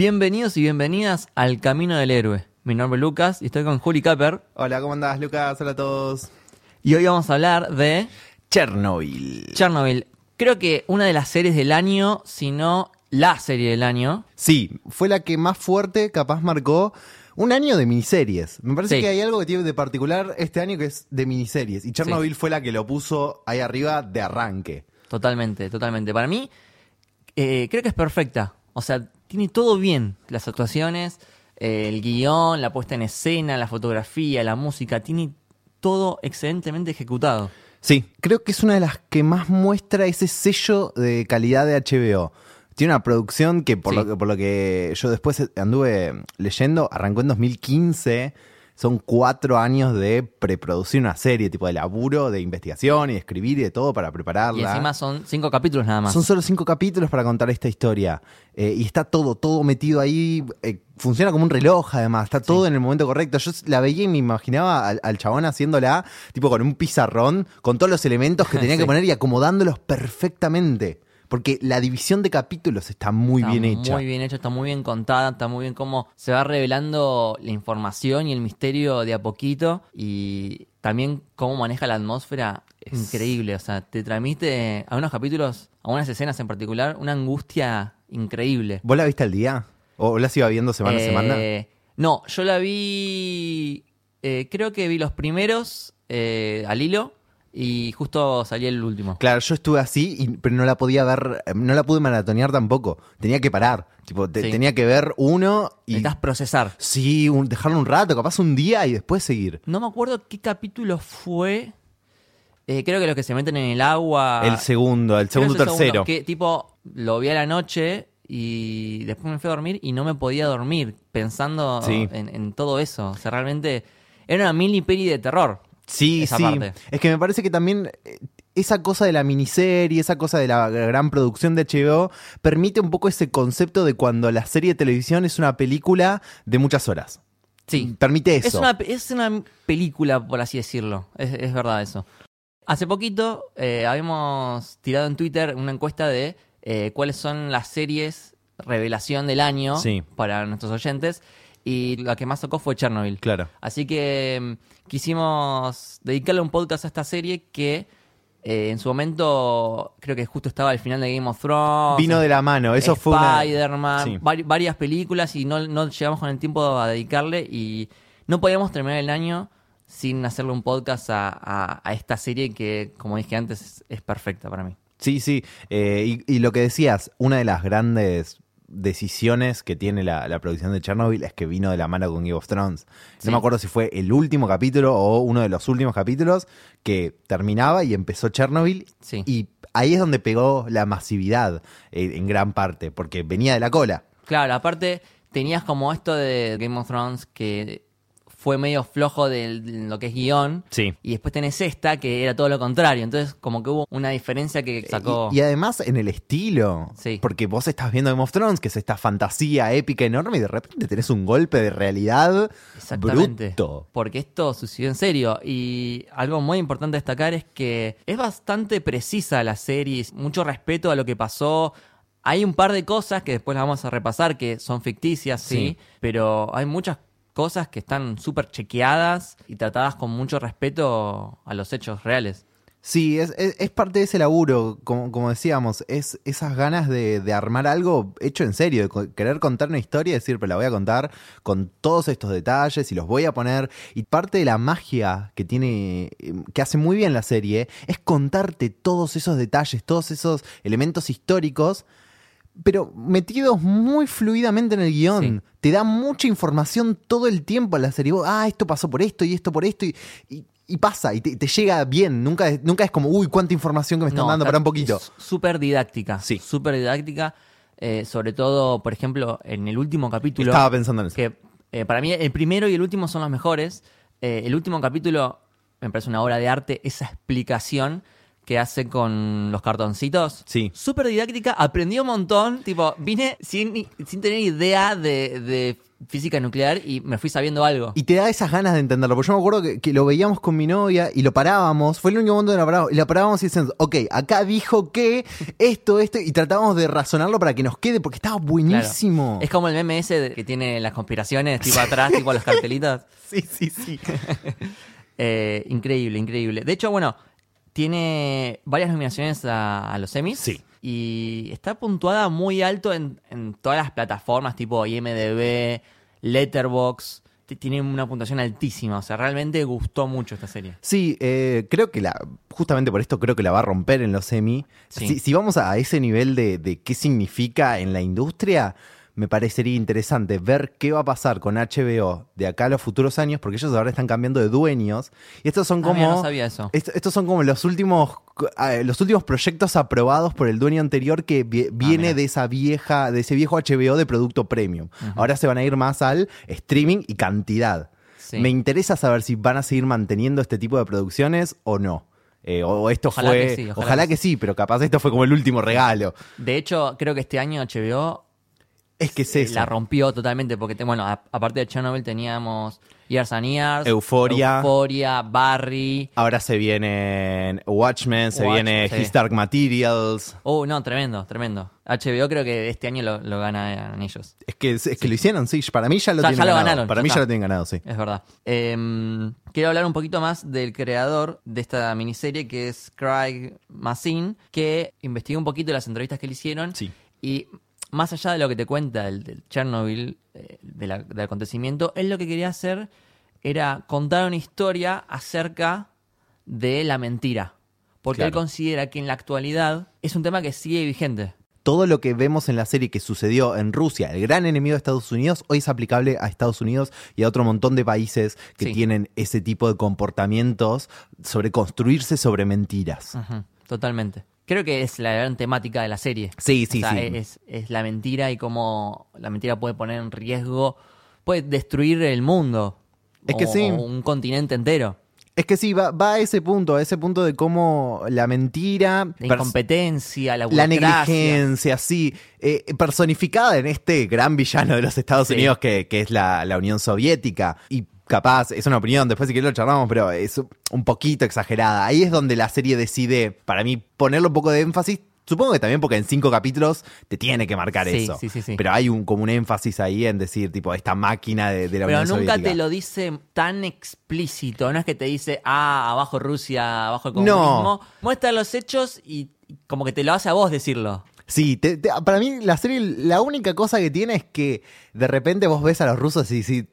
Bienvenidos y bienvenidas al Camino del Héroe. Mi nombre es Lucas y estoy con Juli Capper. Hola, ¿cómo andás, Lucas? Hola a todos. Y hoy vamos a hablar de Chernobyl. Chernobyl. Creo que una de las series del año, si no la serie del año. Sí, fue la que más fuerte capaz marcó un año de miniseries. Me parece Sí. que hay algo que tiene de particular este año que es de miniseries. Y Chernobyl fue la que lo puso ahí arriba de arranque. Totalmente, totalmente. Para mí, eh, creo que es perfecta. O sea, tiene todo bien. Las actuaciones, eh, el guion, la puesta en escena, la fotografía, la música. Tiene todo excelentemente ejecutado. Sí, creo que es una de las que más muestra ese sello de calidad de HBO. Tiene una producción que por, Sí. lo, que- por lo que yo después anduve leyendo, arrancó en 2015. Son cuatro años de preproducir una serie, tipo de laburo, de investigación y de escribir y de todo para prepararla. Y encima son cinco capítulos nada más. Son solo cinco capítulos para contar esta historia. Eh, y está todo, todo metido ahí. eh, funciona como un reloj, además. Está todo en el momento correcto. Yo la veía y me imaginaba al, al chabón haciéndola, tipo con un pizarrón, con todos los elementos que tenía Sí. que poner y acomodándolos perfectamente. Porque la división de capítulos está muy Está bien hecha. Muy bien hecha, está muy bien contada, está muy bien cómo se va revelando la información y el misterio de a poquito y también cómo maneja la atmósfera. Es increíble, o sea, te transmite a unos capítulos, a unas escenas en particular, una angustia increíble. ¿Vos la viste al día? ¿O la iba viendo semana a semana? Eh, No, yo la vi, eh, creo que vi los primeros eh, al hilo y justo salí el último. Claro, yo estuve así, y- pero no la podía ver, no la pude maratonear tampoco. Tenía que parar. Tipo, te- Sí. tenía que ver uno y. Necesitas procesar. Sí, un- dejarlo un rato, capaz un día y después seguir. No me acuerdo qué capítulo fue. Eh, creo que los que se meten en el agua. el segundo, el segundo tercero. Que tipo, lo vi a la noche y después me fui a dormir y no me podía dormir pensando Sí. en, en todo eso. O sea, realmente era una mini peli de terror. Sí, esa sí. parte. Es que me parece que también eh, esa cosa de la miniserie, esa cosa de la gran producción de HBO, permite un poco ese concepto de cuando la serie de televisión es una película de muchas horas. Sí. Permite eso. Es una, es una película, por así decirlo. Es, es verdad eso. Hace poquito eh, habíamos tirado en Twitter una encuesta de eh, cuáles son las series revelación del año Sí. para nuestros oyentes. Y la que más tocó fue Chernobyl. Claro. Así que mm, quisimos dedicarle un podcast a esta serie que eh, en su momento creo que justo estaba al final de Game of Thrones. Vino de la mano. Eso fue una. Spider-Man, Sí. vari- varias películas y no, no llegamos con el tiempo a dedicarle y no podíamos terminar el año sin hacerle un podcast a, a- a esta serie que, como dije antes, es, perfecta para mí. Sí, sí. Eh, y, y lo que decías, una de las grandes decisiones que tiene la, la producción de Chernobyl es que vino de la mano con Game of Thrones. Sí. No me acuerdo si fue el último capítulo o uno de los últimos capítulos que terminaba y empezó Chernobyl. Sí. Y ahí es donde pegó la masividad eh, en gran parte, porque venía de la cola. Claro, aparte tenías como esto de Game of Thrones que fue medio flojo de lo que es guion. Sí. Y después tenés esta que era todo lo contrario. Entonces, como que hubo una diferencia que sacó. Y, y además en el estilo. Sí. Porque vos estás viendo Game of Thrones, que es esta fantasía épica enorme, y de repente tenés un golpe de realidad Exactamente. bruto. Porque esto sucedió en serio. Y algo muy importante destacar es que es bastante precisa la serie, mucho respeto a lo que pasó. Hay un par de cosas que después las vamos a repasar que son ficticias, sí, Sí. pero hay muchas cosas que están súper chequeadas y tratadas con mucho respeto a los hechos reales. Sí, es, es- parte de ese laburo, como, como decíamos, es esas ganas de, de armar algo hecho en serio, de querer contar una historia y decir, pero la voy a contar con todos estos detalles y los voy a poner. Y parte de la magia que tiene, eh, que hace muy bien la serie, es contarte todos esos detalles, todos esos elementos históricos, pero metidos muy fluidamente en el guion. Sí. Te da mucha información todo el tiempo a la serie. Vos, ah, esto pasó por esto y esto por esto y... y- y pasa, y te, te llega bien. Nunca es, nunca es como, uy, cuánta información que me están No, dando para un poquito. Súper didáctica. Sí. Súper didáctica. eh, sobre todo, por ejemplo, en el último capítulo. Estaba pensando en eso. que eh, para mí el primero y el último son los mejores. Eh, el último capítulo me parece una obra de arte, esa explicación que hace con los cartoncitos. Sí. Súper didáctica, aprendí un montón. Tipo, vine sin, sin tener idea de, de física nuclear y me fui sabiendo algo. Y te da esas ganas de entenderlo. Porque yo me acuerdo que, que lo veíamos con mi novia y lo parábamos. Fue el único momento que lo parábamos. Y lo parábamos y decíamos, ok, acá dijo que esto, esto. Y tratábamos de razonarlo para que nos quede porque estaba Claro. buenísimo. Es como el meme ese de- que tiene las conspiraciones, tipo atrás, tipo los cartelitos. Sí, sí, sí. Eh, increíble, increíble. De hecho, bueno, tiene varias nominaciones a, a los Emmys. Sí. Y está puntuada muy alto en, en todas las plataformas, tipo IMDB, Letterboxd. Tiene una puntuación altísima. O sea, realmente gustó mucho esta serie. Sí, eh, creo que la, justamente por esto creo que la va a romper en los semi. Sí. Si, si vamos a ese nivel de, de qué significa en la industria, me parecería interesante ver qué va a pasar con HBO de acá a los futuros años, porque ellos ahora están cambiando de dueños. Y estos son Ah, como. mira, no sabía eso. Est- estos son como los últimos eh, los últimos proyectos aprobados por el dueño anterior que viene Ah, mira. de esa vieja de ese viejo HBO de producto premium. Ahora se van a ir más al streaming y cantidad. Sí. Me interesa saber si van a seguir manteniendo este tipo de producciones o no. Eh, o esto Ojalá fue. que sí, ojalá ojalá que que sí, pero capaz esto fue como el último regalo. De hecho, creo que este año HBO Es que es eh, eso. la rompió totalmente porque, te- bueno, a- aparte de Chernobyl teníamos Years and Years, Euphoria. Euphoria, Barry. Ahora se vienen Watchmen, se Watchmen, viene sí. His Dark Materials. Oh, no, tremendo, tremendo. HBO creo que este año lo, lo ganan ellos. Es que, es que lo hicieron, sí. Para mí ya lo tienen ya lo ganado. ganaron, Para ya mí ya lo tienen ganado, sí. Es verdad. Em, quiero hablar un poquito más del creador de esta miniserie, que es Craig Mazin, que investigó un poquito las entrevistas que le hicieron. Sí. Y más allá de lo que te cuenta el, Chernobyl, eh, de la- del acontecimiento, él lo que quería hacer era contar una historia acerca de la mentira. Porque él considera que en la actualidad es un tema que sigue vigente. todo lo que vemos en la serie que sucedió en Rusia, el gran enemigo de Estados Unidos, hoy es aplicable a Estados Unidos y a otro montón de países que Sí. tienen ese tipo de comportamientos sobre construirse sobre mentiras. Totalmente. Creo que es la gran temática de la serie. Sí, O sí, sea, sí. Es, es la mentira y cómo la mentira puede poner en riesgo, puede destruir el mundo. Es que sí. o un continente entero. Es que sí, va, va a ese punto, a ese punto de cómo la mentira... La incompetencia, la La negligencia, sí, eh, personificada en este gran villano de los Estados Sí. Unidos que, que es la, la Unión Soviética. Y capaz, es una opinión, después si querés lo charlamos, pero es un poquito exagerada. Ahí es donde la serie decide, para mí, ponerle un poco de énfasis. Supongo que también porque en cinco capítulos te tiene que marcar Sí, eso. sí, sí, sí. Pero hay un, como un énfisis ahí en decir, tipo, esta máquina de, de la Pero Unión nunca Soviética. te lo dice tan explícito. No es que te dice, ah, abajo Rusia, abajo el No. comunismo. Muestra los hechos y y como que te lo hace a vos decirlo. Sí, te- te- para mí la serie, la única cosa que tiene es que de repente vos ves a los rusos y decís,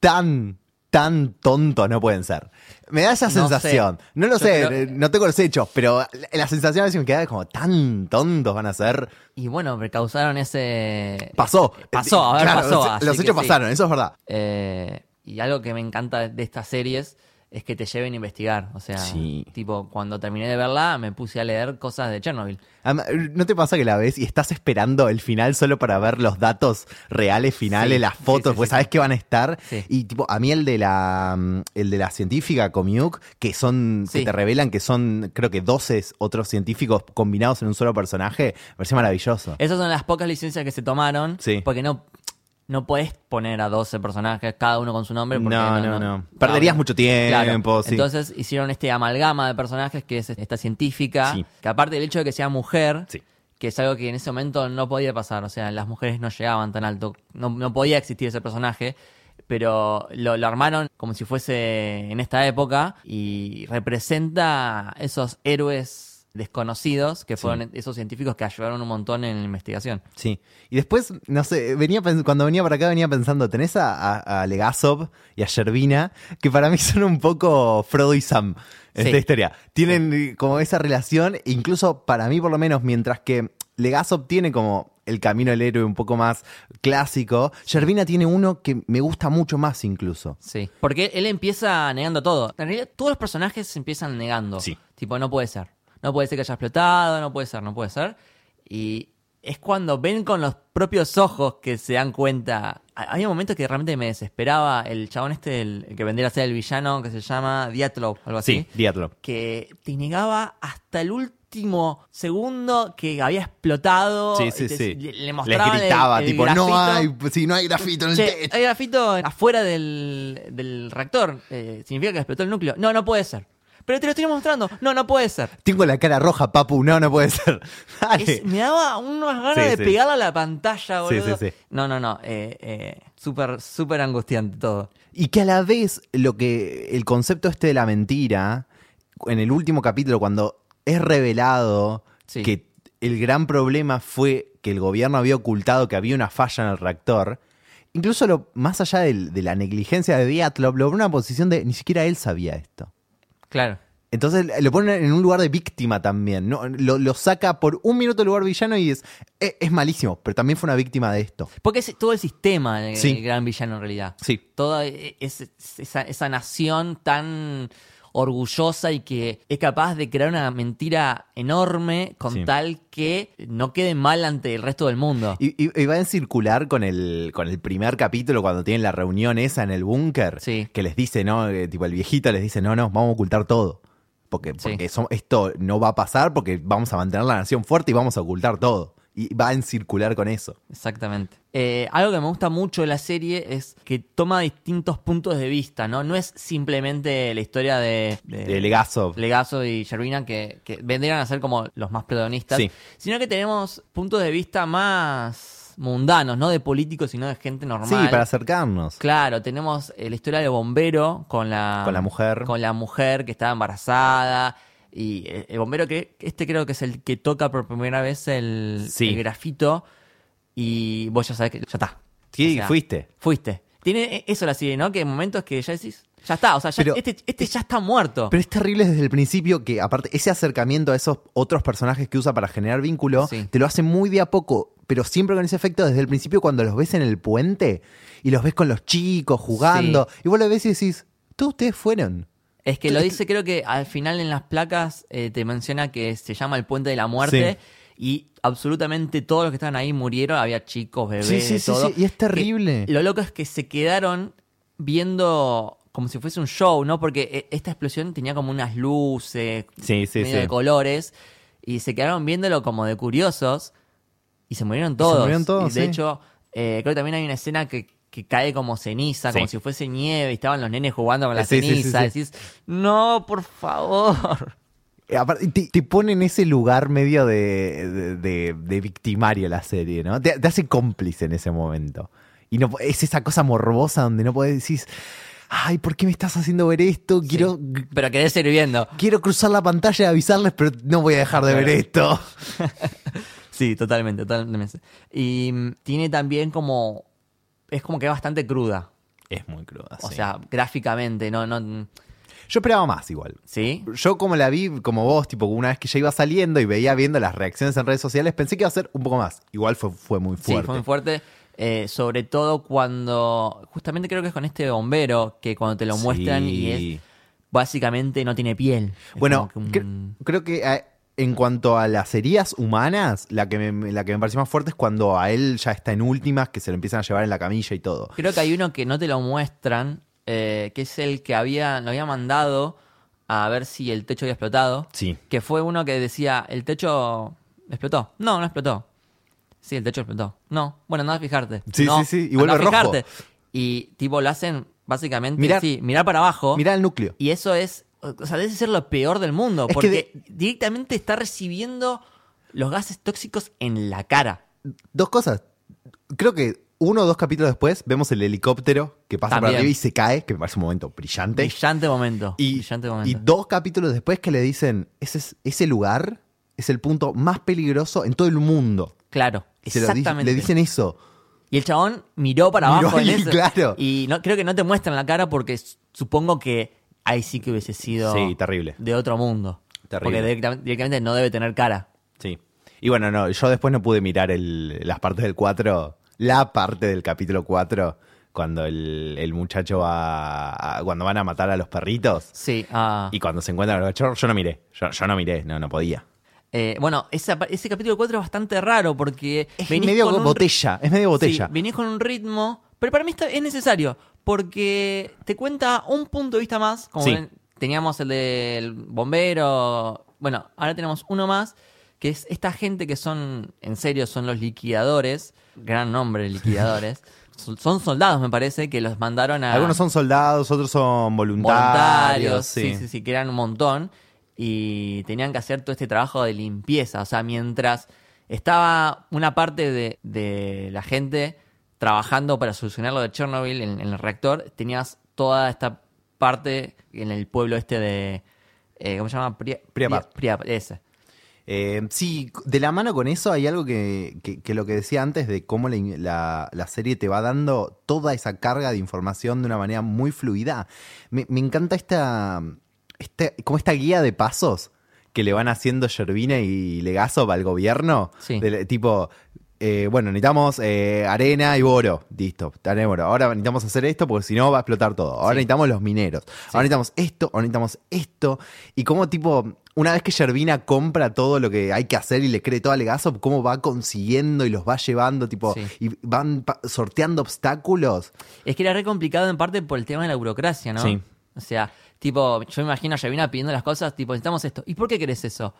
tan, tan tontos no pueden ser. Me da esa No sensación. sé. No lo Yo sé, creo- no tengo los hechos, pero la, sensación a veces me queda como, tan tontos van a ser. Y bueno, me causaron ese... Pasó. Pasó, a ver, Claro, pasó. Los, hechos sí. pasaron, eso es verdad. Eh, y algo que me encanta de estas series es que te lleven a investigar. O sea, Sí. tipo, cuando terminé de verla, me puse a leer cosas de Chernobyl. ¿No te pasa que la ves y estás esperando el final solo para ver los datos reales finales, Sí, las fotos, sí, pues sabes que van a estar? Y tipo, a mí el de la el de la científica Comiuk, que son, que te revelan que son, creo que 12 otros científicos combinados en un solo personaje, me parece maravilloso. Esas son las pocas licencias que se tomaron. Sí. Porque no, no puedes poner a 12 personajes, cada uno con su nombre. Porque No, no, no. Perderías mucho tiempo, sí. Entonces hicieron este amalgama de personajes que es esta científica. Sí. Que aparte del hecho de que sea mujer, Sí. que es algo que en ese momento no podía pasar. O sea, las mujeres no llegaban tan alto. No, no podía existir ese personaje. Pero lo, lo armaron como si fuese en esta época y representa esos héroes desconocidos que fueron esos científicos que ayudaron un montón en la investigación. Sí. Y después, no sé, venía cuando venía para acá venía pensando, tenés a, a, a Legasov y a Yervina, que para mí son un poco Frodo y Sam en Sí. esta historia. Tienen como esa relación, incluso para mí por lo menos, mientras que Legasov tiene como el camino del héroe un poco más clásico, Yervina tiene uno que me gusta mucho más incluso. Sí. Porque él empieza negando todo. En realidad, todos los personajes empiezan negando. Sí. Tipo, no puede ser. No puede ser que haya explotado, no puede ser, no puede ser. Y es cuando ven con los propios ojos que se dan cuenta. Ha- Había momentos que realmente me desesperaba el chabón este, el, el que vendría a ser el villano, que se llama Diatlov, algo así. Sí, Diatlov. que te negaba hasta el último segundo que había explotado. Sí, sí, te- sí. Le, le Les el- gritaba, el tipo, no hay, si no hay grafito en el Che, techo. hay grafito afuera del, del reactor. Eh, ¿Significa que explotó el núcleo? No, no puede ser. Pero te lo estoy mostrando. No, no puede ser. Tengo la cara roja, papu, no, no puede ser. Dale. Es- me daba unas ganas Sí, de sí. pegarle a la pantalla, boludo. sí, sí. No, no, no. Eh, eh, súper, súper angustiante todo. Y que a la vez lo que el concepto este de la mentira, en el último capítulo, cuando es revelado que el gran problema fue que el gobierno había ocultado que había una falla en el reactor, incluso lo, más allá de, la negligencia de Diatlov, lo pone en una posición de ni siquiera él sabía esto. Claro. Entonces lo pone en un lugar de víctima también, ¿no? Lo, lo saca por un minuto del lugar villano y es, es, es malísimo, pero también fue una víctima de esto. Porque es todo el sistema el, Sí. el gran villano en realidad. Sí. Toda e- es- es- esa, esa nación tan orgullosa y que es capaz de crear una mentira enorme con Sí. tal que no quede mal ante el resto del mundo. Y, y- y va en circular con el, con el primer capítulo cuando tienen la reunión esa en el búnker. Sí. Que les dice, ¿no? Eh, tipo, el viejito les dice, no, no, vamos a ocultar todo. Porque, Sí. porque eso- esto no va a pasar porque vamos a mantener la nación fuerte y vamos a ocultar todo. Y va en circular con eso. Exactamente. Eh, algo que me gusta mucho de la serie es que toma distintos puntos de vista, ¿no? No es simplemente la historia de, de- De. Legazo y Shervina que, que vendrían a ser como los más protagonistas, Sí. sino que tenemos puntos de vista más mundanos, no de políticos, sino de gente normal. Sí, para acercarnos. Claro, tenemos eh, la historia del bombero con la, Con la mujer. Con la mujer que estaba embarazada. Y eh, el bombero que este creo que es el que toca por primera vez el, Sí. el grafito. Y vos ya sabés que ya está. Sí, O sea, fuiste. Fuiste. Tiene eh, eso la serie, ¿no? Que hay momentos que ya decís, ya está, o sea, ya- Pero- este, este ya está muerto. Pero es terrible desde el principio que, aparte, ese acercamiento a esos otros personajes que usa para generar vínculo, Sí. te lo hace muy de a poco, pero siempre con ese efecto desde el principio cuando los ves en el puente y los ves con los chicos jugando, y vos lo ves y decís, todos ustedes fueron. Es que lo dice, creo que al final en las placas eh, te menciona que se llama el Puente de la Muerte. Y absolutamente todos los que estaban ahí murieron. Había chicos, bebés, Sí, sí, de sí, todo. sí, y es terrible. Que lo loco es que se quedaron viendo como si fuese un show, ¿no? Porque eh, esta explosión tenía como unas luces, Sí, sí, medio de colores. Y se quedaron viéndolo como de curiosos. Y se murieron todos. murieron todos, Y de hecho, eh, creo que también hay una escena que, que cae como ceniza, Sí. como si fuese nieve. Y estaban los nenes jugando con la Sí, sí, ceniza. sí. Decís, no, por favor. Eh, te, te pone en ese lugar medio de, de, de- de victimario la serie, ¿no? Te, te hace cómplice en ese momento. Y no, es esa cosa morbosa donde no puedes decir, ay, ¿por qué me estás haciendo ver esto? Quiero, Pero querés seguir viendo. quiero cruzar la pantalla y avisarles, pero no voy a dejar de ver esto. Sí, totalmente, totalmente. Y mm, tiene también como. Es como que es bastante cruda. Es muy cruda. O sí. sea, gráficamente, no, no. yo esperaba más igual. ¿Sí? Yo como la vi, como vos, tipo, una vez que ya iba saliendo y veía viendo las reacciones en redes sociales, pensé que iba a ser un poco más. Igual fue, fue muy Sí, fuerte. fue muy fuerte. eh, sobre todo cuando. Justamente creo que es con este bombero que cuando te lo muestran y Sí. es. Básicamente no tiene piel. Es Bueno, cre- creo que eh, en cuanto a las heridas humanas, la que, me, la que me pareció más fuerte es cuando a él ya está en últimas, que se lo empiezan a llevar en la camilla y todo. Creo que hay uno que no te lo muestran, eh, que es el que había, lo había mandado a ver si el techo había explotado. Sí. Que fue uno que decía, ¿el techo explotó? No, no explotó. Sí, el techo explotó. No, bueno, nada a fijarte. Sí, No, sí, sí, y vuelve a rojo. fijarte. Y tipo lo hacen básicamente, Mirar- sí, mirar para abajo. Mirá el núcleo. Y eso es, o sea, debe ser lo peor del mundo. Es porque directamente está recibiendo los gases tóxicos en la cara. Dos cosas. Creo que uno o dos capítulos después vemos el helicóptero que pasa por También. arriba y se cae, que me parece un momento brillante. Brillante momento. Y, brillante y momento. dos capítulos después que le dicen, ese, es- ese lugar es el punto más peligroso en todo el mundo. claro, Se exactamente. le dicen eso. Y el chabón miró para Miró abajo en y eso. claro. Y no, creo que no te muestran la cara porque supongo que ahí sí que hubiese sido Sí, terrible. de otro mundo. Terrible. Porque directamente, directamente no debe tener cara. Sí. Y bueno, no, yo después no pude mirar el- las partes del 4, la parte del capítulo 4, cuando el, el muchacho va, a- cuando van a matar a los perritos Sí. ah. y cuando se encuentran a los cachorros, yo no miré, yo, yo no miré, no, no podía. Eh, bueno, esa ese capítulo 4 es bastante raro porque Es medio un botella, es medio botella. Sí, venís con un ritmo, pero para mí está- es necesario porque te cuenta un punto de vista más. Como Sí. ven, teníamos el del bombero Bueno, ahora tenemos uno más, que es esta gente que son, en serio, son los liquidadores, gran nombre, liquidadores. Son son soldados, me parece, que los mandaron a... Algunos son soldados, otros son voluntarios. voluntarios, sí. sí, sí, sí, que eran un montón y tenían que hacer todo este trabajo de limpieza. O sea, mientras estaba una parte de, de la gente trabajando para solucionar lo de Chernobyl en, en el reactor, tenías toda esta parte en el pueblo este de... eh, ¿Cómo se llama? Pri-. Pripyat, ese. Eh, sí, de la mano con eso hay algo que, que- que lo que decía antes de cómo la, la- la serie te va dando toda esa carga de información de una manera muy fluida. Me, me encanta esta, como esta guía de pasos que le van haciendo Yervina y Legasov al gobierno. Sí. Tipo, eh, bueno, necesitamos eh, arena y boro. Listo, arena y boro. Ahora necesitamos hacer esto porque si no va a explotar todo. Ahora Sí. necesitamos los mineros. Ahora necesitamos esto, ahora necesitamos esto. Y como tipo, una vez que Yervina compra todo lo que hay que hacer y le cree todo a Legasov, cómo va consiguiendo y los va llevando, tipo, Sí. y van sorteando obstáculos. Es que era re complicado en parte por el tema de la burocracia, ¿no? Sí. O sea, tipo, yo me imagino a Yavina pidiendo las cosas, tipo, necesitamos esto. ¿Y por qué querés eso?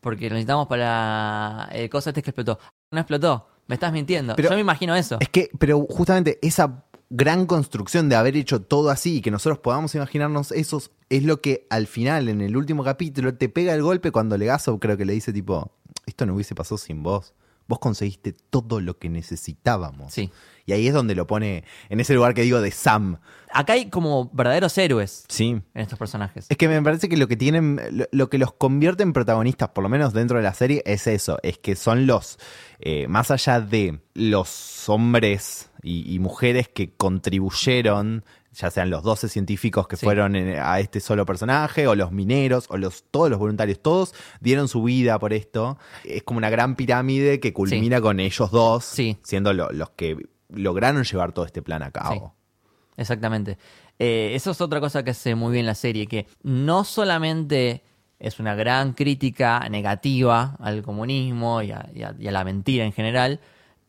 Porque lo necesitamos para el cosa este que explotó. No explotó. Me estás mintiendo. Pero- yo me imagino eso. Es que, pero justamente esa gran construcción de haber hecho todo así y que nosotros podamos imaginarnos esos, es lo que al final, en el último capítulo, te pega el golpe cuando Legasov creo que le dice tipo, esto no hubiese pasado sin vos. Vos conseguiste todo lo que necesitábamos. Sí. Y ahí es donde lo pone en ese lugar que digo de Sam. Acá hay como verdaderos héroes Sí. en estos personajes. Es que me parece que lo que tienen, lo, lo que los convierte en protagonistas, por lo menos dentro de la serie, es eso, es que son los, eh, más allá de los hombres y, y mujeres que contribuyeron, ya sean los 12 científicos que Sí. fueron en- a este solo personaje, o los mineros, o los, todos los voluntarios, todos dieron su vida por esto. Es como una gran pirámide que culmina con ellos dos, Sí. siendo lo- los que lograron llevar todo este plan a cabo. Exactamente. Eh, eso es otra cosa que hace muy bien la serie, que no solamente es una gran crítica negativa al comunismo y a, y a- y a la mentira en general,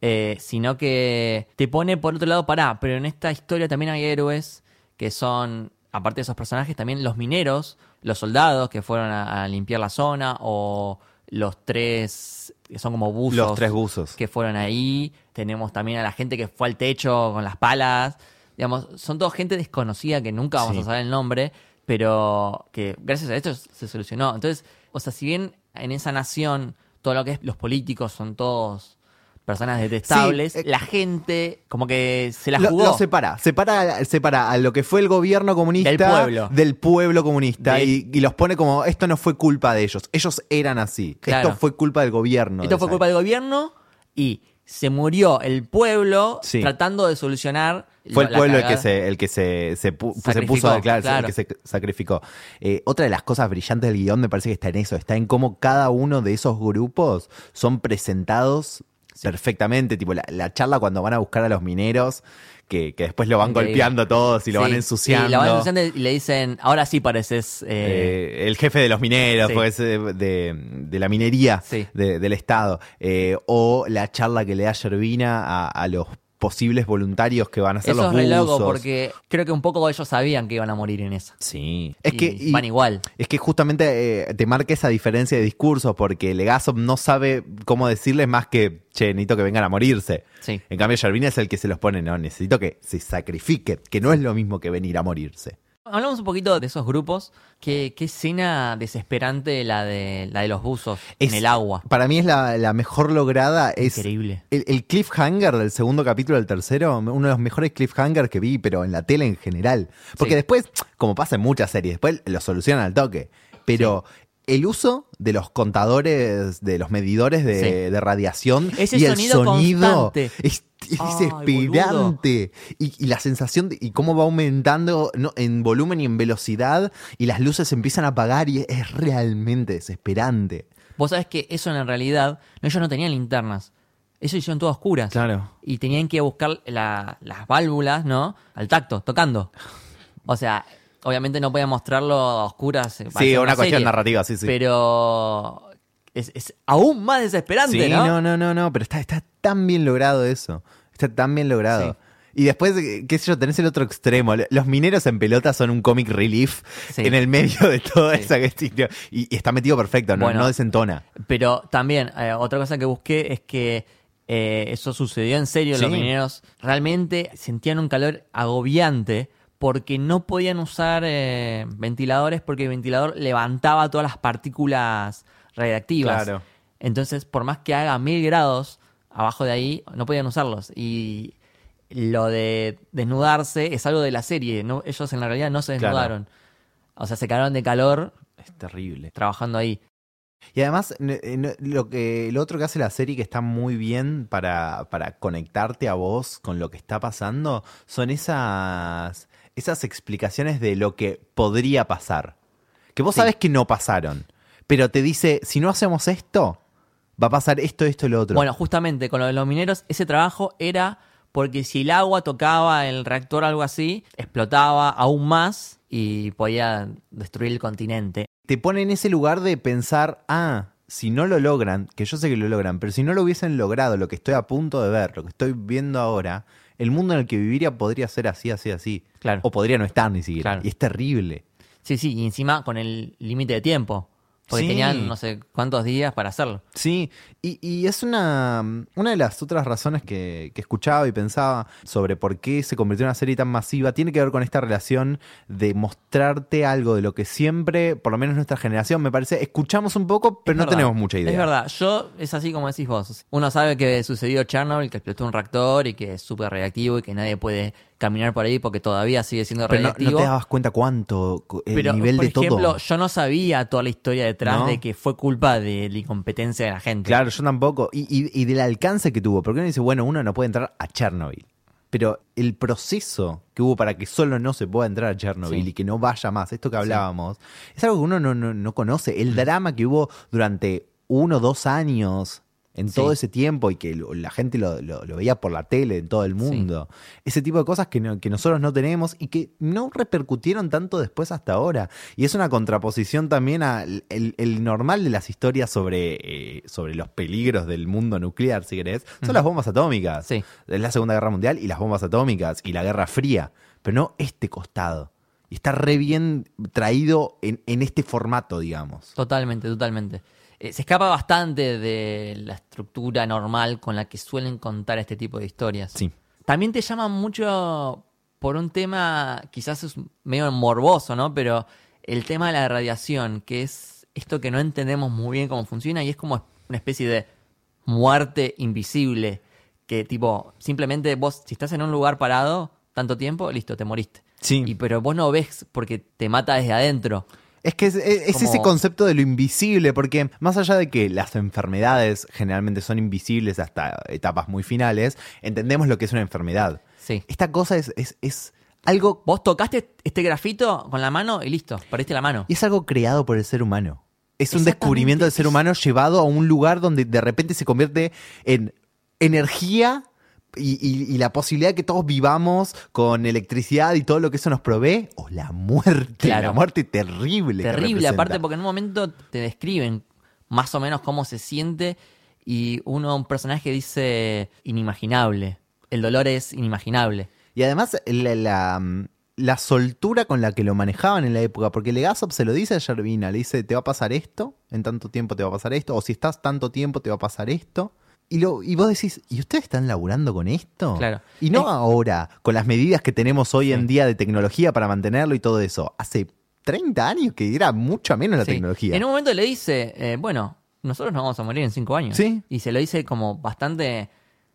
eh, sino que te pone por otro lado, pará, pero en esta historia también hay héroes que son, aparte de esos personajes, también los mineros, los soldados que fueron a, a limpiar la zona o los tres que son como buzos Los tres buzos. que fueron ahí. Tenemos también a la gente que fue al techo con las palas. Digamos, son toda gente desconocida que nunca vamos Sí. a saber el nombre, pero que gracias a esto se solucionó. Entonces, o sea, si bien en esa nación todo lo que es los políticos son todos personas detestables, Sí, eh, la gente como que se la Lo, jugó. lo separa, separa, separa a lo que fue el gobierno comunista Del pueblo. del pueblo comunista y, y los pone como esto no fue culpa de ellos, ellos eran así, Claro. esto fue culpa del gobierno. Esto de fue esa- culpa del gobierno y se murió el pueblo Sí. tratando de solucionar. Fue el pueblo el que se, el que se, se, pu- se puso a declarar, claro. el que se sacrificó. Eh, otra de las cosas brillantes del guion me parece que está en eso, está en cómo cada uno de esos grupos son presentados perfectamente, tipo la, la charla cuando van a buscar a los mineros, que, que después lo van Increíble. golpeando todos y lo Sí, van ensuciando. lo van ensuciando y le dicen, ahora sí pareces... eh, Eh, el jefe de los mineros, Sí. pues, eh, de, de la minería de- del Estado. Eh, o la charla que le da Yervina a, a los posibles voluntarios que van a ser Eso los es re loco buzos. porque creo que un poco ellos sabían que iban a morir en esa. Sí. Es Y que, y- van igual. es que justamente eh, te marca esa diferencia de discursos porque Legasov no sabe cómo decirles más que, che, necesito que vengan a morirse. Sí. En cambio, Yervina es el que se los pone, no, necesito que se sacrifique, que no es lo mismo que venir a morirse. Hablamos un poquito de esos grupos. Qué, qué escena desesperante la de, la de los buzos Es- en el agua. Para mí es la, la mejor lograda. Es Increíble. El, el cliffhanger del segundo capítulo del tercero, uno de los mejores cliffhangers que vi, pero en la tele en general. Porque Sí. después, como pasa en muchas series, después lo solucionan al toque. Pero el uso de los contadores, de los medidores de, Sí. de radiación Ese y el sonido sonido constante. es, es Ay, desesperante. Y, y la sensación de, y cómo va aumentando ¿no? en volumen y en velocidad y las luces se empiezan a apagar y es realmente desesperante. Vos sabés que eso en realidad, no, ellos no tenían linternas. Eso hicieron todo a oscuras. Claro. Y tenían que buscar la- las válvulas, ¿no? Al tacto, tocando. O sea, obviamente no podían mostrarlo a oscuras. eh, Sí, una cuestión serie, narrativa, sí, sí. Pero es, es aún más desesperante, Sí, ¿no? no, no, no, no, pero está, está tan bien logrado eso. Está tan bien logrado. Y después, eh, qué sé yo, tenés el otro extremo. Los mineros en pelota son un comic relief Sí. en el medio de toda Sí. esa cuestión. Y, y está metido perfecto, no, Bueno. no desentona. Pero también, eh, otra cosa que busqué es que eh, eso sucedió en serio. Los mineros realmente sentían un calor agobiante porque no podían usar eh, ventiladores porque el ventilador levantaba todas las partículas radiactivas. Claro. Entonces, por más que haga mil grados abajo de ahí, no podían usarlos. Y lo de desnudarse es algo de la serie. ¿no? Ellos en la realidad no se Claro. desnudaron. O sea, se cagaron de calor Es terrible. trabajando ahí. Y además, n- lo, que, lo otro que hace la serie que está muy bien para, para conectarte a vos con lo que está pasando son esas, esas explicaciones de lo que podría pasar. Que vos Sí. sabés que no pasaron, pero te dice, si no hacemos esto, va a pasar esto, esto y lo otro. Bueno, justamente con lo de los mineros, ese trabajo era porque si el agua tocaba el reactor o algo así, explotaba aún más y podía destruir el continente. te pone en ese lugar de pensar, ah, si no lo logran, que yo sé que lo logran, pero si no lo hubiesen logrado, lo que estoy a punto de ver, lo que estoy viendo ahora, el mundo en el que viviría podría ser así, así, así. Claro. O podría no estar ni siquiera. Claro. Y es terrible. Sí, sí, y encima con el límite de tiempo. Porque Sí. tenían no sé cuántos días para hacerlo. Sí, y, y es una, una de las otras razones que, que escuchaba y pensaba sobre por qué se convirtió en una serie tan masiva, tiene que ver con esta relación de mostrarte algo de lo que siempre, por lo menos nuestra generación, me parece, escuchamos un poco, pero Es no verdad. tenemos mucha idea. Es verdad, yo es así como decís vos. Uno sabe que sucedió Chernobyl, que explotó un reactor y que es súper reactivo y que nadie puede caminar por ahí porque todavía sigue siendo Pero no, te dabas cuenta cuánto, cu- el Pero, nivel por de ejemplo, todo. yo no sabía toda la historia detrás No. de que fue culpa de la incompetencia de la gente. Claro, yo tampoco. Y, y- y del alcance que tuvo. Porque uno dice, bueno, uno no puede entrar a Chernobyl. Pero el proceso que hubo para que solo no se pueda entrar a Chernobyl Sí. y que no vaya más, esto que hablábamos, es algo que uno no, no- no conoce. Mm. El drama que hubo durante uno, dos años en Sí. todo ese tiempo y que la gente lo, lo- lo veía por la tele en todo el mundo. Ese tipo de cosas que, no- que nosotros no tenemos y que no repercutieron tanto después hasta ahora. Y es una contraposición también al el, el normal de las historias sobre, eh, sobre los peligros del mundo nuclear, si querés. Son las bombas atómicas. Sí. Es la Segunda Guerra Mundial y las bombas atómicas y la Guerra Fría. Pero no este costado. Y está re bien traído en, en este formato, digamos. Totalmente, totalmente. Eh, se escapa bastante de la estructura normal con la que suelen contar este tipo de historias. Sí. También te llama mucho por un tema, quizás es medio morboso, ¿no? Pero el tema de la radiación, que es esto que no entendemos muy bien cómo funciona y es como una especie de muerte invisible. Que tipo, simplemente vos, si estás en un lugar parado tanto tiempo, listo, te moriste. Sí. Y pero vos no ves porque te mata desde adentro. Es que es, es- es Como- ese concepto de lo invisible, porque más allá de que las enfermedades generalmente son invisibles hasta etapas muy finales, entendemos lo que es una enfermedad. Sí. Esta cosa es, es, es algo Vos tocaste este grafito con la mano y listo, perdiste la mano. y es algo creado por el ser humano. Es un descubrimiento del ser humano llevado a un lugar donde de repente se convierte en energía y, y- y la posibilidad de que todos vivamos con electricidad y todo lo que eso nos provee, o la muerte, Claro. la muerte terrible. Terrible, aparte porque en un momento te describen más o menos cómo se siente y uno, un personaje dice inimaginable. El dolor es inimaginable. Y además la, la, la soltura con la que lo manejaban en la época, porque Legasov se lo dice a Yervina, le dice, te va a pasar esto, en tanto tiempo te va a pasar esto, o si estás tanto tiempo te va a pasar esto. Y, lo, y vos decís, ¿y ustedes están laburando con esto? Claro. Y no Es- ahora, con las medidas que tenemos hoy Sí. en día de tecnología para mantenerlo y todo eso. Hace 30 años que era mucho menos la Sí. tecnología. En un momento le dice, eh, bueno, nosotros nos vamos a morir en cinco años. Sí. Y se lo dice como bastante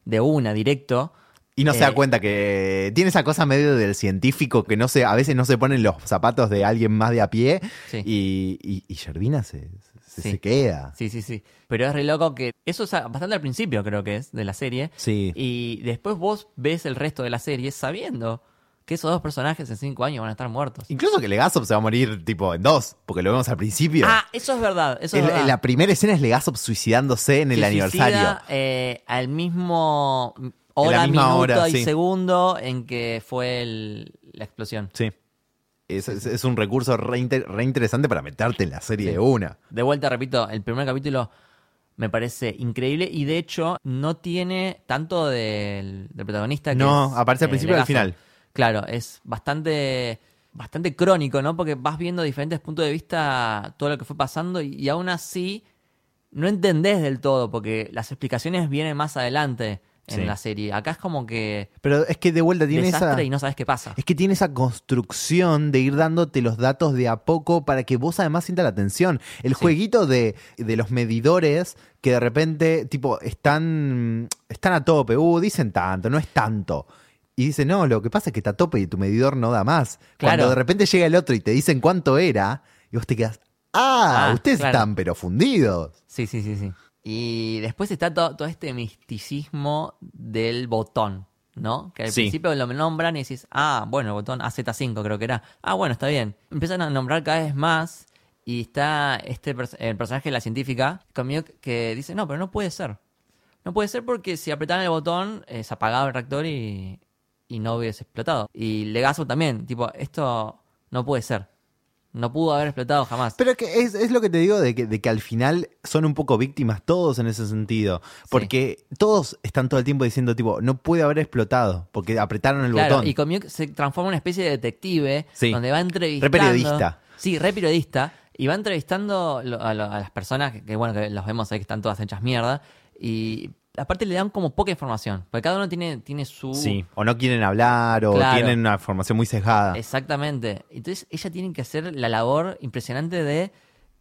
de una, directo. Y no se Eh, da cuenta que tiene esa cosa medio del científico que no se, a veces no se ponen los zapatos de alguien más de a pie Sí. y, y, y se, se, Sí. se queda. Sí, sí, sí. Pero es re loco que eso es bastante al principio, creo que es, de la serie. Sí. Y después vos ves el resto de la serie sabiendo que esos dos personajes en cinco años van a estar muertos. Incluso que Legasov se va a morir tipo en dos, porque lo vemos al principio. Ah, eso es verdad. Eso es En la, verdad. en la primera escena es Legasov suicidándose en el Se aniversario. suicida, eh, al mismo hora, minuto hora, y sí. segundo en que fue el- la explosión. Sí. Es, es- es un recurso re, inter- re interesante para meterte en la serie Sí. de una. De vuelta, repito, el primer capítulo me parece increíble y de hecho no tiene tanto del, del protagonista que No, es, aparece al eh, principio y al final. Claro, es bastante bastante crónico, ¿no? Porque vas viendo diferentes puntos de vista todo lo que fue pasando y, y aún así no entendés del todo porque las explicaciones vienen más adelante en Sí. la serie. Acá es como que Pero es que de vuelta tiene desastre esa. y no sabes qué pasa. Es que tiene esa construcción de ir dándote los datos de a poco para que vos además sientas la atención. El Sí. jueguito de, de los medidores que de repente, tipo, están, están a tope. Uh, dicen tanto, no es tanto. Y dice, no, lo que pasa es que está a tope y tu medidor no da más. Cuando Claro. de repente llega el otro y te dicen cuánto era, y vos te quedas, ah, Ah, ustedes claro. están pero fundidos. Sí, sí, sí, sí. Y después está to- todo este misticismo del botón, ¿no? Que al Sí. principio lo nombran y decís, ah, bueno, el botón AZ5 creo que era. Ah, bueno, está bien. Empiezan a nombrar cada vez más y está este el personaje de la científica conmigo que dice, no, pero no puede ser. No puede ser porque si apretaban el botón eh, se apagaba el reactor y, y no hubiese explotado. Y Legazo también, tipo, esto no puede ser. No pudo haber explotado jamás. Pero que es, es lo que te digo de que, de que al final son un poco víctimas todos en ese sentido. Porque todos están todo el tiempo diciendo, tipo, no puede haber explotado porque apretaron el Claro, botón. y Comic se transforma en una especie de detective Sí. donde va entrevistando. Re periodista. Sí, re periodista. Y va entrevistando a las personas que, que, bueno, que los vemos ahí que están todas hechas mierda. Y aparte le dan como poca información. Porque cada uno tiene, tiene su. Sí, o no quieren hablar, o Claro. tienen una formación muy sesgada. Exactamente. Entonces ella tiene que hacer la labor impresionante de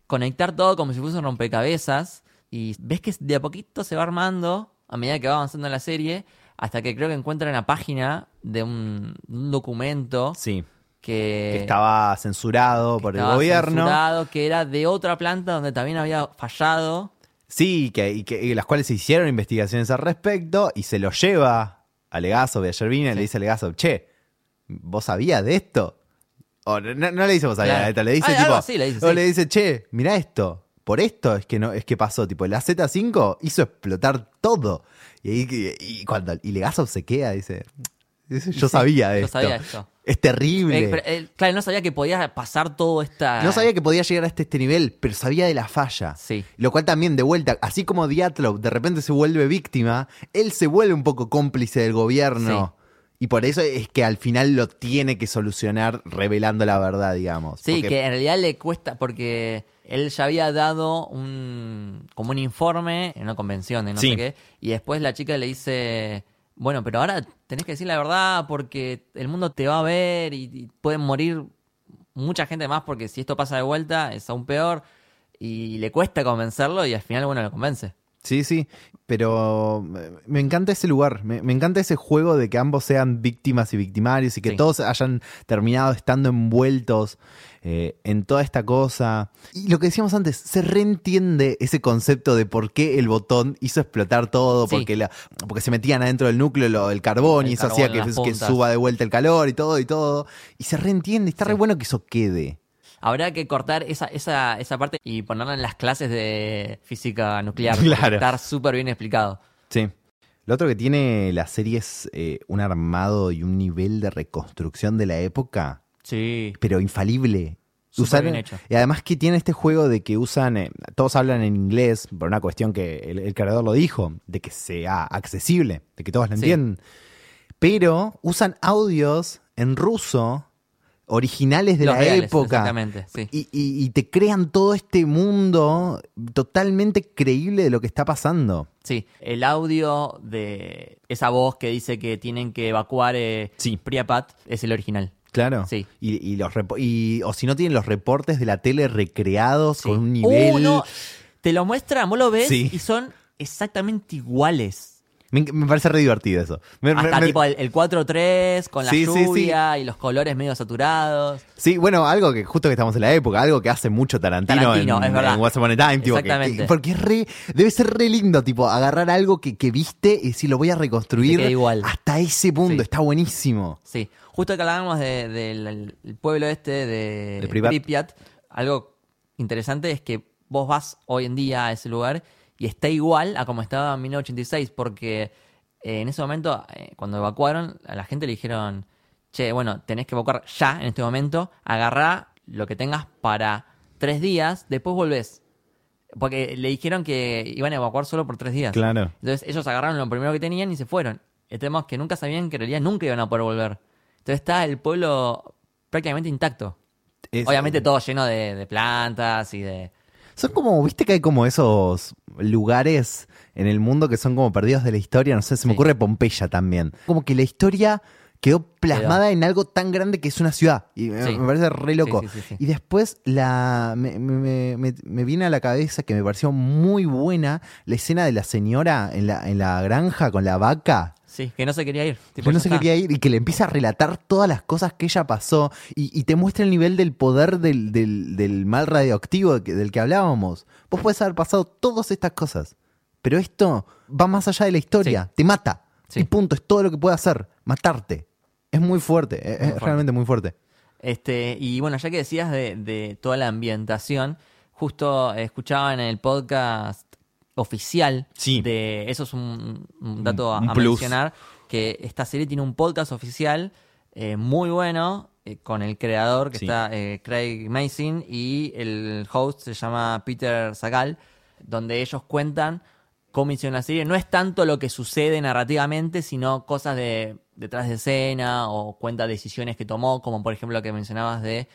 conectar todo como si fuese un rompecabezas. Y ves que de a poquito se va armando a medida que va avanzando la serie. Hasta que creo que encuentra una página de un, un documento Sí, que, que estaba censurado por el gobierno. censurado, que era de otra planta donde también había fallado. Sí, que, y que y las cuales se hicieron investigaciones al respecto y se lo lleva a Legazo de ayer vine y le dice a Legazo, che, ¿vos sabías de esto? O no, le dice vos sabías de esto, le dice Ah, tipo, algo así le dice, o sí. le dice, che, mirá esto, por esto es que no es que pasó, tipo, la Z5 hizo explotar todo. Y, ahí- y cuando y Legazo se queda, dice, dice, yo sabía de yo esto. sabía esto. Es terrible. Eh, pero, eh, claro, no sabía que podía pasar todo esta. No sabía que podía llegar hasta este nivel, pero sabía de la falla. Sí. Lo cual también, de vuelta, así como Diatlov de repente se vuelve víctima, él se vuelve un poco cómplice del gobierno. Y por eso es que al final lo tiene que solucionar revelando la verdad, digamos. Sí, Porque- que en realidad le cuesta porque él ya había dado un como un informe en una convención de no Sí. sé qué y después la chica le dice, bueno, pero ahora tenés que decir la verdad porque el mundo te va a ver y, pueden morir mucha gente más porque si esto pasa de vuelta es aún peor y le cuesta convencerlo y al final, bueno, lo convence. Sí, sí, pero me- me encanta ese lugar, me, me encanta ese juego de que ambos sean víctimas y victimarios y que Sí. todos hayan terminado estando envueltos eh, en toda esta cosa. Y lo que decíamos antes, se reentiende ese concepto de por qué el botón hizo explotar todo, Sí. porque, la, porque se metían adentro del núcleo lo, el carbón El y eso carbón hacía que, suba de vuelta el calor y todo y todo. Y se reentiende, está re bueno que eso quede. Habrá que cortar esa, esa, esa parte y ponerla en las clases de física nuclear. Claro. Estar súper bien explicado. Sí. Lo otro que tiene la serie es eh, un armado y un nivel de reconstrucción de la época, Sí. pero infalible. Usaron- bien hecho. Y además que tiene este juego de que usan, eh, todos hablan en inglés, por una cuestión que el, el creador lo dijo, de que sea accesible, de que todos lo Sí. entiendan. Pero usan audios en ruso, originales de Los la reales, época. Exactamente, sí. Y, y- y te crean todo este mundo totalmente creíble de lo que está pasando. Sí, el audio de esa voz que dice que tienen que evacuar eh, Sí. Priapat es el original. Claro. Sí. Y, y los y- o si no tienen los reportes de la tele recreados Sí. con un nivel. Uh, no, te lo muestra, vos lo ves Sí. y son exactamente iguales. Me, me parece re divertido eso. Me- Hasta me- tipo el, el 4-3 con la Sí, sí, sí. lluvia y los colores medio saturados. Sí, bueno, algo que justo que estamos en la época, algo que hace mucho Tarantino, Tarantino, en, es verdad. en Once Upon a Time, tipo, que- que- Exactamente. porque es re, debe ser re lindo, tipo, agarrar algo que, que viste y si lo voy a reconstruir igual. hasta ese punto, está buenísimo. Sí, justo que hablábamos de- del el- el pueblo este de De. Pripyat, algo interesante es que vos vas hoy en día a ese lugar y está igual a como estaba en 1986, porque eh, en ese momento, eh, cuando evacuaron, a la gente le dijeron, che, bueno, tenés que evacuar ya en este momento, agarrá lo que tengas para tres días, después volvés. Porque le dijeron que iban a evacuar solo por tres días. Claro. Entonces ellos agarraron lo primero que tenían y se fueron. El tema es que nunca sabían que en realidad nunca iban a poder volver. Entonces está el pueblo prácticamente intacto. Es- Obviamente todo lleno de, de plantas y de... Son como, viste que hay como esos lugares en el mundo que son como perdidos de la historia. No sé, se me Sí. ocurre Pompeya también. Como que la historia quedó plasmada en algo tan grande que es una ciudad. Y me, Sí. me parece re loco. Sí. Y después la me, me- me- me viene a la cabeza que me pareció muy buena la escena de la señora en la, en la granja con la vaca. Sí, que no se quería ir. Tipo, que no se está. quería ir y que le empieza a relatar todas las cosas que ella pasó y, y te muestra el nivel del poder del, del- del mal radioactivo del que, del que hablábamos. Vos puedes haber pasado todas estas cosas, pero esto va más allá de la historia, te mata. Sí. Y punto, es todo lo que puede hacer, matarte. Es muy fuerte, es, es fuerte. realmente muy fuerte. Este, y bueno, ya que decías de, de toda la ambientación, justo escuchaba en el podcast oficial Sí. de eso es un, un dato Un- a, mencionar que esta serie tiene un podcast oficial eh, muy bueno eh, con el creador que Sí. está eh, Craig Mason y el host se llama Peter Sagal donde ellos cuentan cómo hicieron la serie no es tanto lo que sucede narrativamente sino cosas de detrás de escena o cuenta decisiones que tomó como por ejemplo lo que mencionabas de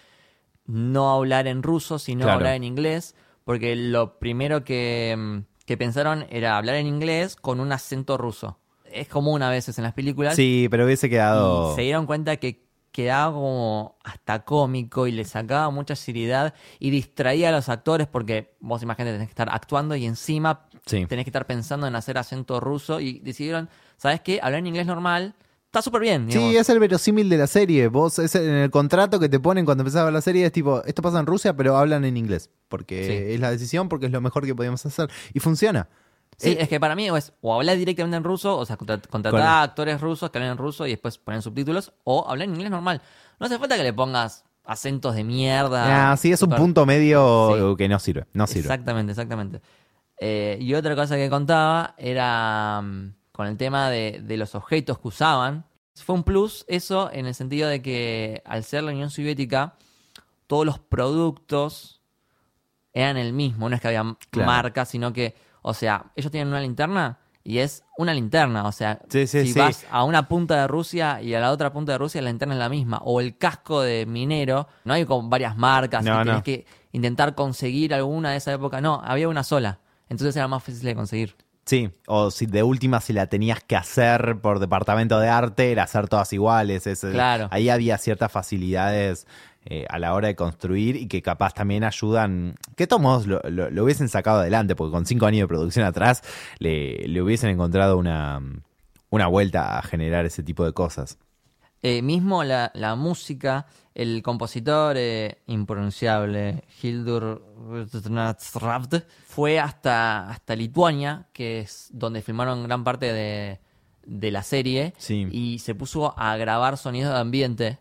no hablar en ruso, sino Claro. hablar en inglés, porque lo primero que, mm, que pensaron era hablar en inglés con un acento ruso. Es común a veces en las películas. Sí, pero hubiese quedado... Y se dieron cuenta que quedaba como hasta cómico y le sacaba mucha seriedad y distraía a los actores porque vos imagínate tenés que estar actuando y encima Sí. tenés que estar pensando en hacer acento ruso y decidieron, ¿sabes qué? Hablar en inglés normal está súper bien. digamos. Sí, es el verosímil de la serie. Vos, es en el contrato que te ponen cuando empezás a ver la serie, es tipo, esto pasa en Rusia, pero hablan en inglés. Porque Sí. es la decisión, porque es lo mejor que podíamos hacer. Y funciona. Sí, Eh, es que para mí es o hablar directamente en ruso, o sea, contra- contratar Con- a actores rusos que hablen en ruso y después poner subtítulos, o hablar en inglés normal. No hace falta que le pongas acentos de mierda. Ah, sí, es un Super- punto medio Sí. que no sirve. No sirve. Exactamente, exactamente. Eh, y otra cosa que contaba era mm, con el tema de, de los objetos que usaban. Fue un plus eso en el sentido de que al ser la Unión Soviética, todos los productos eran el mismo. No es que había Claro. marcas, sino que, o sea, ellos tienen una linterna y es una linterna. O sea, Sí, sí, si sí. vas a una punta de Rusia y a la otra punta de Rusia, la linterna es la misma. O el casco de minero, no hay con varias marcas No, y tenés que intentar conseguir alguna de esa época. No, había una sola. Entonces era más fácil de conseguir. Sí, o si de última si la tenías que hacer por departamento de arte, era hacer todas iguales. es- Claro. Ahí había ciertas facilidades eh, a la hora de construir y que capaz también ayudan, que todos lo, lo- lo hubiesen sacado adelante, porque con cinco años de producción atrás le, le hubiesen encontrado una, una vuelta a generar ese tipo de cosas. Eh, mismo la, la música, el compositor eh, impronunciable Hildur fue hasta, hasta Lituania, que es donde filmaron gran parte de, de la serie, Sí. y se puso a grabar sonidos de ambiente,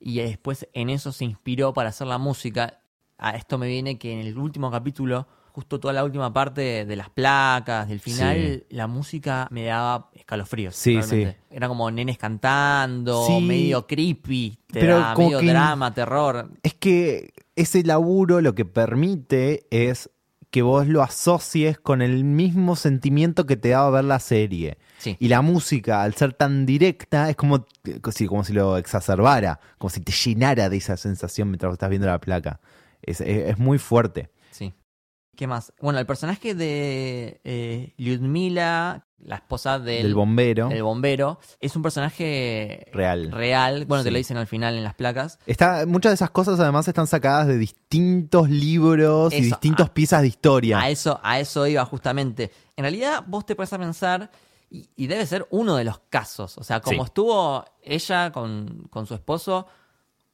y después en eso se inspiró para hacer la música. A esto me viene que en el último capítulo, justo toda la última parte de las placas, del final, Sí. la música me daba escalofríos. Sí, realmente. sí. Era como nenes cantando, Sí. medio creepy, te Pero da como medio que- drama, terror. Es que ese laburo lo que permite es que vos lo asocies con el mismo sentimiento que te daba ver la serie. Sí. Y la música, al ser tan directa, es como, si- como si lo exacerbara, como si te llenara de esa sensación mientras estás viendo la placa. Es, es- es muy fuerte. ¿Qué más? Bueno, el personaje de eh, Lyudmila, la esposa del, Del bombero del bombero, es un personaje real. real. Bueno, te Sí. lo dicen al final en las placas. Está, muchas de esas cosas además están sacadas de distintos libros y distintas piezas de historia. A eso, a eso iba justamente. En realidad, vos te puedes a pensar, y, y debe ser uno de los casos. O sea, como Sí. estuvo ella con, con su esposo,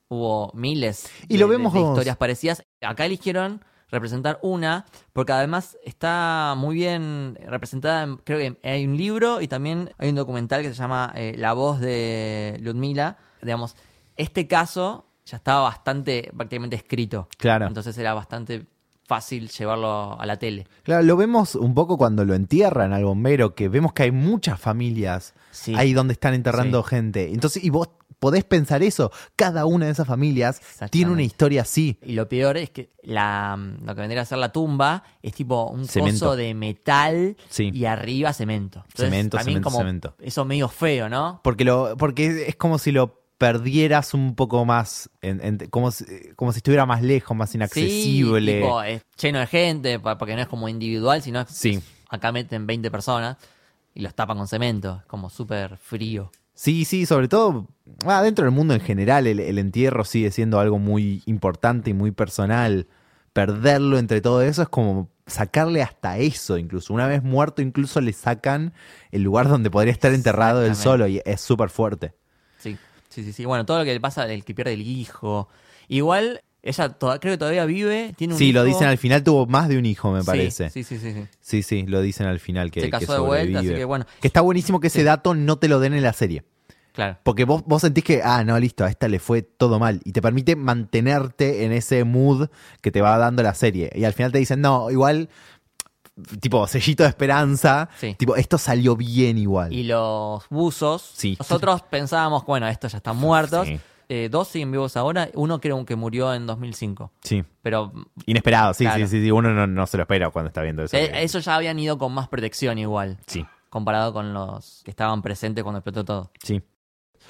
hubo miles Y lo de- vemos de historias parecidas. Acá eligieron representar una, porque además está muy bien representada. en- creo que hay un libro y también hay un documental que se llama eh, La voz de Ludmila. Digamos, este caso ya estaba bastante prácticamente escrito. Claro. Entonces era bastante fácil llevarlo a la tele. Claro, lo vemos un poco cuando lo entierran al bombero, que vemos que hay muchas familias Sí. ahí donde están enterrando Sí. gente. Entonces, y vos podés pensar eso. Cada una de esas familias tiene una historia así. Y lo peor es que la, lo que vendría a ser la tumba es tipo un Cemento. coso de metal Sí. y arriba cemento. Entonces, Cemento, también cemento, como cemento. Eso medio feo, ¿no? Porque, lo, porque es como si lo perdieras un poco más, en- en- como, si, como si estuviera más lejos, más inaccesible. Sí, tipo, es lleno de gente, porque no es como individual, sino es- Sí. acá meten 20 personas y los tapan con cemento. Es como súper frío. Sí, sí, sobre todo ah, dentro del mundo en general, el, el entierro sigue siendo algo muy importante y muy personal. Perderlo entre todo eso es como sacarle hasta eso, incluso. Una vez muerto, incluso le sacan el lugar donde podría estar enterrado él solo y es súper fuerte. Sí, sí, sí, sí. Bueno, todo lo que le pasa el que pierde el hijo. Igual, ella toda- creo que todavía vive, tiene un Sí, lo dicen al final, tuvo más de un hijo, me parece. Sí, sí, sí, sí. Sí, sí, lo dicen al final que, Se que casó de vuelta, así que bueno. Que está buenísimo que ese Sí. dato no te lo den en la serie. Claro. Porque vos, vos sentís que, ah, no, listo, a esta le fue todo mal. Y te permite mantenerte en ese mood que te va dando la serie. Y al final te dicen, no, igual, tipo, sellito de esperanza. Sí. Tipo, esto salió bien igual. Y los buzos, Sí. nosotros pensábamos, bueno, estos ya están muertos. Sí. Eh, dos siguen vivos ahora, uno creo que murió en 2005. Sí. Pero Inesperado, sí, Claro. sí, sí. Uno no, no se lo espera cuando está viendo eso. eh, esos ya habían ido con más protección igual, Sí, comparado con los que estaban presentes cuando explotó todo. sí.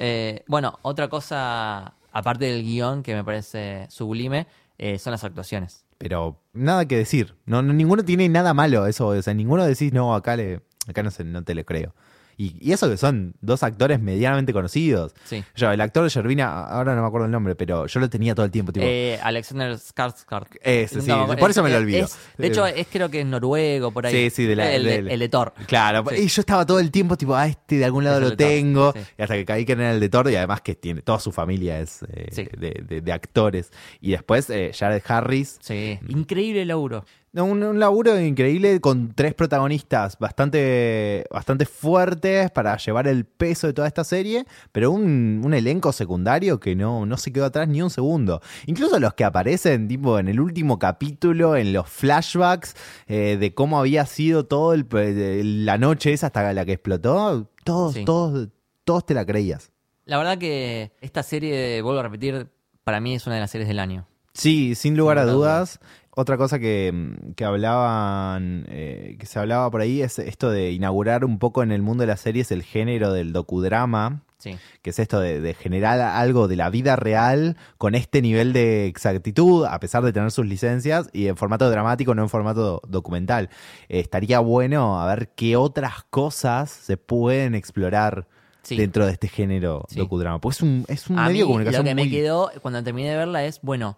Eh, bueno, otra cosa, aparte del guion que me parece sublime, eh, son las actuaciones. Pero nada que decir. No, no- ninguno tiene nada malo eso. O sea, ninguno decís, no, acá le, acá no, sé, no te lo creo. Y, y eso que son dos actores medianamente conocidos. Sí. Yo, el actor de Yervina, ahora no me acuerdo el nombre, pero yo lo tenía todo el tiempo. Tipo, Eh, Alexander Skarsgård. Ese, sí, No, por eso me lo es- olvido. es- de hecho, es creo que es noruego, por ahí. Sí, sí, de la- el, del- el de Thor. Claro, Sí. y yo estaba todo el tiempo tipo, ah, este de algún lado Es el lo Thor, tengo. sí. Y hasta que caí que era el de Thor y además que tiene toda su familia es eh, de- de actores. Y después eh, Jared Harris. Sí, increíble laburo. No, Un, un laburo increíble con tres protagonistas bastante, bastante fuertes para llevar el peso de toda esta serie, pero un, un elenco secundario que no, no se quedó atrás ni un segundo. Incluso los que aparecen tipo en el último capítulo, en los flashbacks eh, de cómo había sido de la noche esa hasta la que explotó, todos, Sí. todos, todos te la creías. La verdad que esta serie, vuelvo a repetir, para mí es una de las series del año. Sí, sin lugar a dudas. Otra cosa que, que hablaban, eh, que se hablaba por ahí es esto de inaugurar un poco en el mundo de las series el género del docudrama, Sí. que es esto de, de generar algo de la vida real con este nivel de exactitud, a pesar de tener sus licencias, y en formato dramático, no en formato documental. Eh, estaría bueno a ver qué otras cosas se pueden explorar Sí. dentro de este género Sí. docudrama. Pues es un, es un medio de comunicación lo que me quedó cuando terminé de verla es, bueno,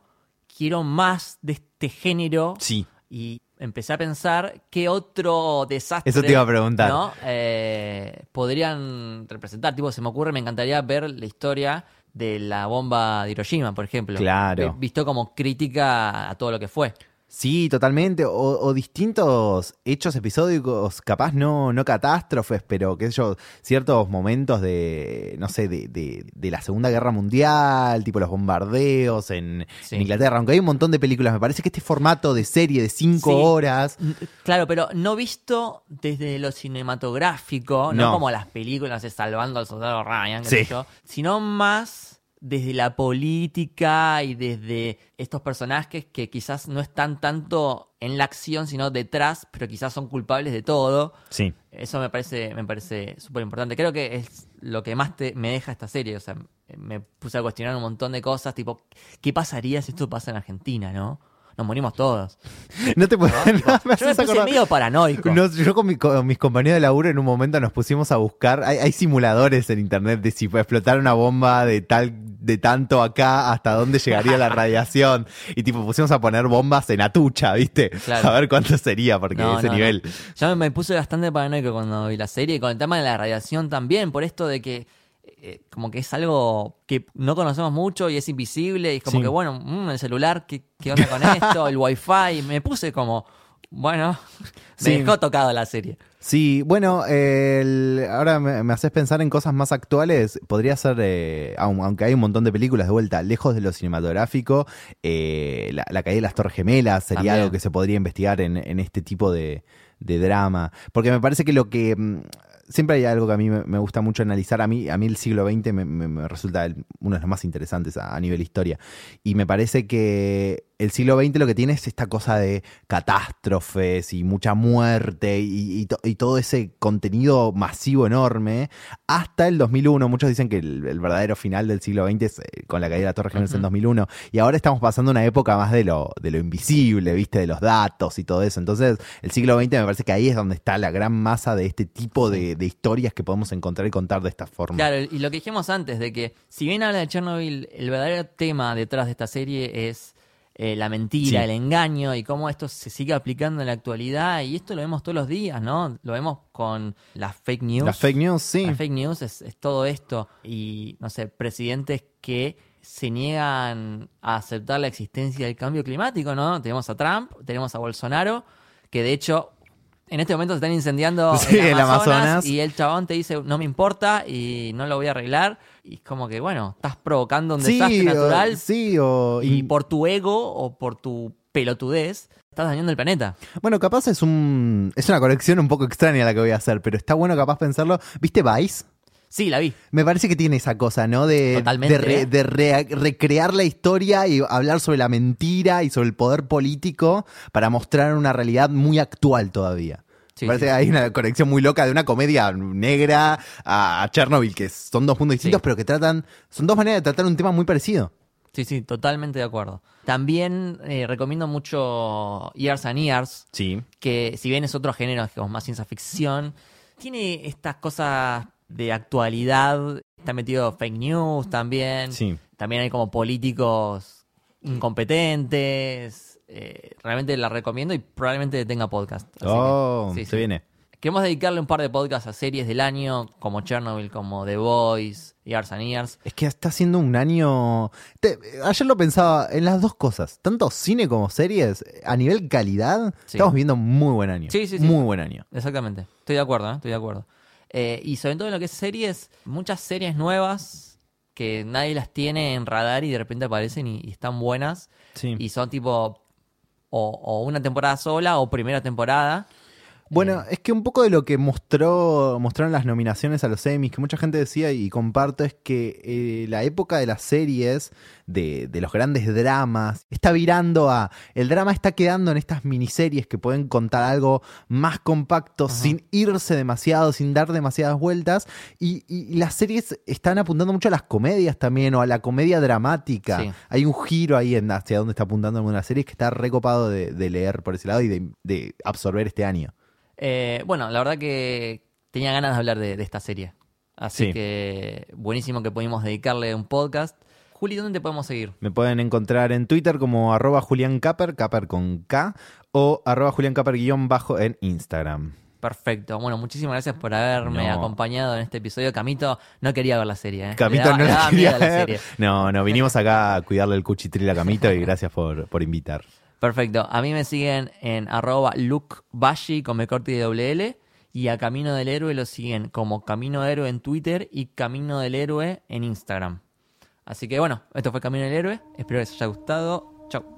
quiero más de este género Sí. y empecé a pensar qué otro desastre Eso te iba a preguntar. ¿no? Eh, podrían representar. Tipo, se me ocurre, me encantaría ver la historia de la bomba de Hiroshima, por ejemplo. Claro. Visto como crítica a todo lo que fue. Sí, totalmente. O, o distintos hechos episódicos, capaz no, no catástrofes, pero qué sé yo, ciertos momentos de, no sé, de, de- de la Segunda Guerra Mundial, tipo los bombardeos en, Sí. en Inglaterra, aunque hay un montón de películas, me parece que este formato de serie de cinco Sí. horas, N- Claro, pero no visto desde lo cinematográfico, no, No. como las películas de Salvando al Soldado Ryan, qué Sí. sé yo, sino más desde la política y desde estos personajes que quizás no están tanto en la acción, sino detrás, pero quizás son culpables de todo. sí. Eso me parece, me parece súper importante. Creo que es lo que más te, me deja esta serie. O sea, me puse a cuestionar un montón de cosas, tipo, ¿qué pasaría si esto pasa en Argentina, no? Nos morimos todos. No te puedo. ¿no? Tipo, no, me yo me puse acordar- medio paranoico. No, yo con, mi- con mis compañeros de laburo en un momento nos pusimos a buscar, hay, hay simuladores en internet de si puede explotar una bomba de tal, de tanto acá hasta dónde llegaría la radiación. Y tipo pusimos a poner bombas en Atucha, ¿viste? Claro. A ver cuánto sería, porque No, ese nivel. Yo me, me puse bastante paranoico cuando vi la serie y con el tema de la radiación también, por esto de que eh, como que es algo que no conocemos mucho y es invisible y es como Sí. que bueno, mm, el celular, ¿qué, qué onda con esto? el wifi, me puse como, bueno, me Sí. dejó tocado la serie. Sí, bueno, el- ahora me, me haces pensar en cosas más actuales. Podría ser, eh, aun- aunque hay un montón de películas de vuelta, lejos de lo cinematográfico, eh, la, la caída de las Torres Gemelas sería También. algo que se podría investigar en, en este tipo de, de drama. Porque me parece que lo que. Siempre hay algo que a mí me, gusta mucho analizar. A mí, a mí el siglo XX me, me- resulta uno de los más interesantes a, a nivel historia. Y me parece que el siglo XX lo que tiene es esta cosa de catástrofes y mucha muerte y, y to- y todo ese contenido masivo enorme. Hasta el 2001. Muchos dicen que el, el verdadero final del siglo XX es eh, con la caída de la Torre Gemelas en Ujú. 2001. Y ahora estamos pasando una época más de lo, de lo invisible, ¿viste? De los datos y todo eso. Entonces, el siglo XX me parece que ahí es donde está la gran masa de este tipo de, de historias que podemos encontrar y contar de esta forma. Claro, y lo que dijimos antes, de que si bien habla de Chernobyl, el verdadero tema detrás de esta serie es eh, la mentira, Sí. el engaño y cómo esto se sigue aplicando en la actualidad. Y esto lo vemos todos los días, ¿no? Lo vemos con las fake news. Las fake news, sí. Las fake news es, es todo esto. Y, no sé, presidentes que se niegan a aceptar la existencia del cambio climático, ¿no? Tenemos a Trump, tenemos a Bolsonaro, que de hecho en este momento se están incendiando Sí, el el Amazonas, Amazonas. y el chabón te dice, no me importa y no lo voy a arreglar. Y es como que, bueno, estás provocando un desastre o- natural sí, o. y por tu ego o por tu pelotudez estás dañando el planeta. Bueno, capaz es un. Es una colección un poco extraña la que voy a hacer, pero está bueno capaz pensarlo. ¿Viste Vice? Sí, la vi. Me parece que tiene esa cosa, ¿no? De, Totalmente, de, re- de re- recrear la historia y hablar sobre la mentira y sobre el poder político para mostrar una realidad muy actual todavía. Sí, parece sí, que hay una conexión muy loca de una comedia negra a, Chernobyl, que son dos mundos distintos, pero que tratan. Son dos maneras de tratar un tema muy parecido. Sí, sí, totalmente de acuerdo. También eh, recomiendo mucho Years and Years, Sí. que si bien es otro género, como más ciencia ficción, tiene estas cosas de actualidad, está metido fake news también, Sí. también hay como políticos incompetentes, eh, realmente la recomiendo y probablemente tenga podcast. Así que, Oh, sí, se sí. viene. Queremos dedicarle un par de podcasts a series del año, como Chernobyl, como The Voice, Years and Years. Es que está siendo un año. te- ayer lo pensaba en las dos cosas, tanto cine como series, a nivel calidad, Sí. estamos viendo muy buen año. Sí, sí, sí. Muy buen año. Exactamente. Estoy de acuerdo, ¿eh? Estoy de acuerdo. Eh, y sobre todo en lo que es series, muchas series nuevas que nadie las tiene en radar y de repente aparecen y, y están buenas. Sí. Y son tipo o, o una temporada sola o primera temporada. Bueno, es que un poco de lo que mostró mostraron las nominaciones a los Emmys, que mucha gente decía y comparto, es que eh, la época de las series, de, de los grandes dramas, está virando a... El drama está quedando en estas miniseries que pueden contar algo más compacto, Ajá. sin irse demasiado, sin dar demasiadas vueltas, y, y las series están apuntando mucho a las comedias también, o a la comedia dramática. Sí. Hay un giro ahí en hacia dónde está apuntando alguna serie que está recopado de, de leer por ese lado y de- de absorber este año. Eh, bueno, la verdad que tenía ganas de hablar de, de esta serie. Así Sí. que buenísimo que pudimos dedicarle un podcast. Juli, ¿dónde te podemos seguir? Me pueden encontrar en Twitter como arroba Julián Caper, Caper con K, o arroba Julián Caper guion bajo en Instagram. Perfecto. Bueno, muchísimas gracias por haberme No. acompañado en este episodio. Camito no quería ver la serie. ¿eh? Camito daba- no la quería la ver. serie. No, no, vinimos acá a cuidarle el cuchitril a Camito y gracias por, por invitar. Perfecto. A mí me siguen en arroba lukebashi con corte y L. Y a Camino del Héroe lo siguen como Camino Héroe en Twitter y Camino del Héroe en Instagram. Así que bueno, esto fue Camino del Héroe. Espero que les haya gustado. Chau.